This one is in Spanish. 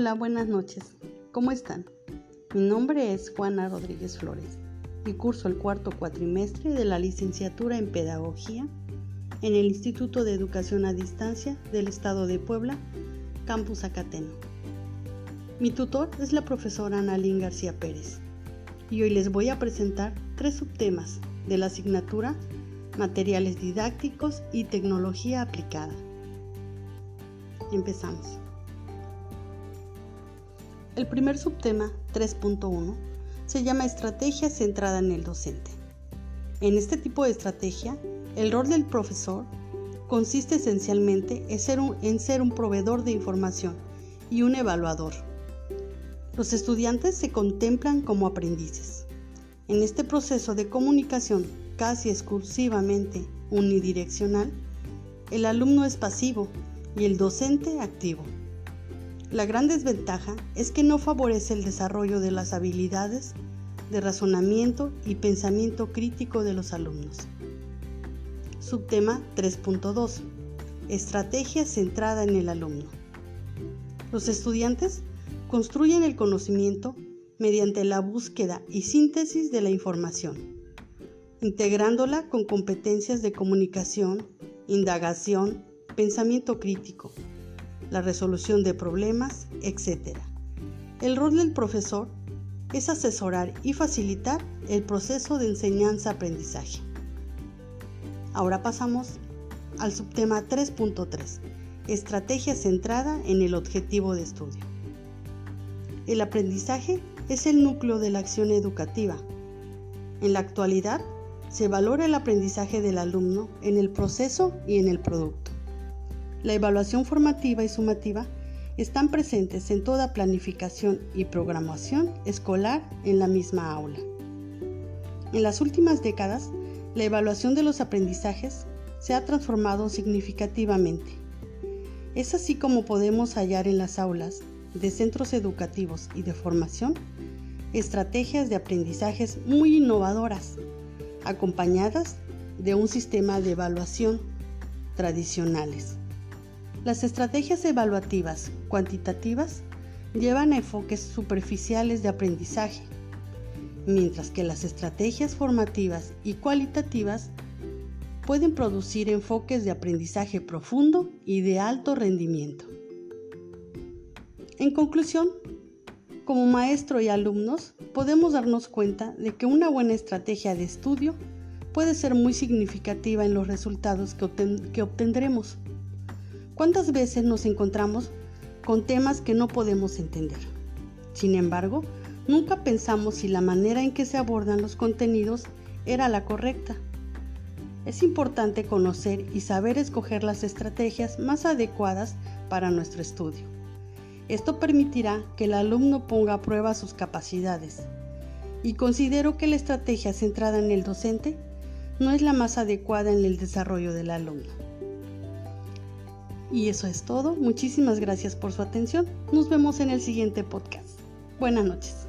Hola, buenas noches. ¿Cómo están? Mi nombre es Juana Rodríguez Flores y curso el cuarto cuatrimestre de la licenciatura en Pedagogía en el Instituto de Educación a Distancia del Estado de Puebla, Campus Acateno. Mi tutor es la profesora Analín García Pérez y hoy les voy a presentar tres subtemas de la asignatura Materiales didácticos y tecnología aplicada. Empezamos. El primer subtema, 3.1, se llama Estrategia centrada en el docente. En este tipo de estrategia, el rol del profesor consiste esencialmente en ser un, en ser un proveedor de información y un evaluador. Los estudiantes se contemplan como aprendices. En este proceso de comunicación casi exclusivamente unidireccional, el alumno es pasivo y el docente activo. La gran desventaja es que no favorece el desarrollo de las habilidades de razonamiento y pensamiento crítico de los alumnos. Subtema 3.2. Estrategia centrada en el alumno. Los estudiantes construyen el conocimiento mediante la búsqueda y síntesis de la información, integrándola con competencias de comunicación, indagación, pensamiento crítico, la resolución de problemas, etc. El rol del profesor es asesorar y facilitar el proceso de enseñanza-aprendizaje. Ahora pasamos al subtema 3.3, estrategia centrada en el objetivo de estudio. El aprendizaje es el núcleo de la acción educativa. En la actualidad, se valora el aprendizaje del alumno en el proceso y en el producto. La evaluación formativa y sumativa están presentes en toda planificación y programación escolar en la misma aula. En las últimas décadas, la evaluación de los aprendizajes se ha transformado significativamente. Es así como podemos hallar en las aulas de centros educativos y de formación estrategias de aprendizajes muy innovadoras, acompañadas de un sistema de evaluación tradicionales. Las estrategias evaluativas cuantitativas llevan a enfoques superficiales de aprendizaje, mientras que las estrategias formativas y cualitativas pueden producir enfoques de aprendizaje profundo y de alto rendimiento. En conclusión, como maestro y alumnos podemos darnos cuenta de que una buena estrategia de estudio puede ser muy significativa en los resultados que, obtendremos. ¿Cuántas veces nos encontramos con temas que no podemos entender? Sin embargo, nunca pensamos si la manera en que se abordan los contenidos era la correcta. Es importante conocer y saber escoger las estrategias más adecuadas para nuestro estudio. Esto permitirá que el alumno ponga a prueba sus capacidades. Y considero que la estrategia centrada en el docente no es la más adecuada en el desarrollo del alumno. Y eso es todo. Muchísimas gracias por su atención. Nos vemos en el siguiente podcast. Buenas noches.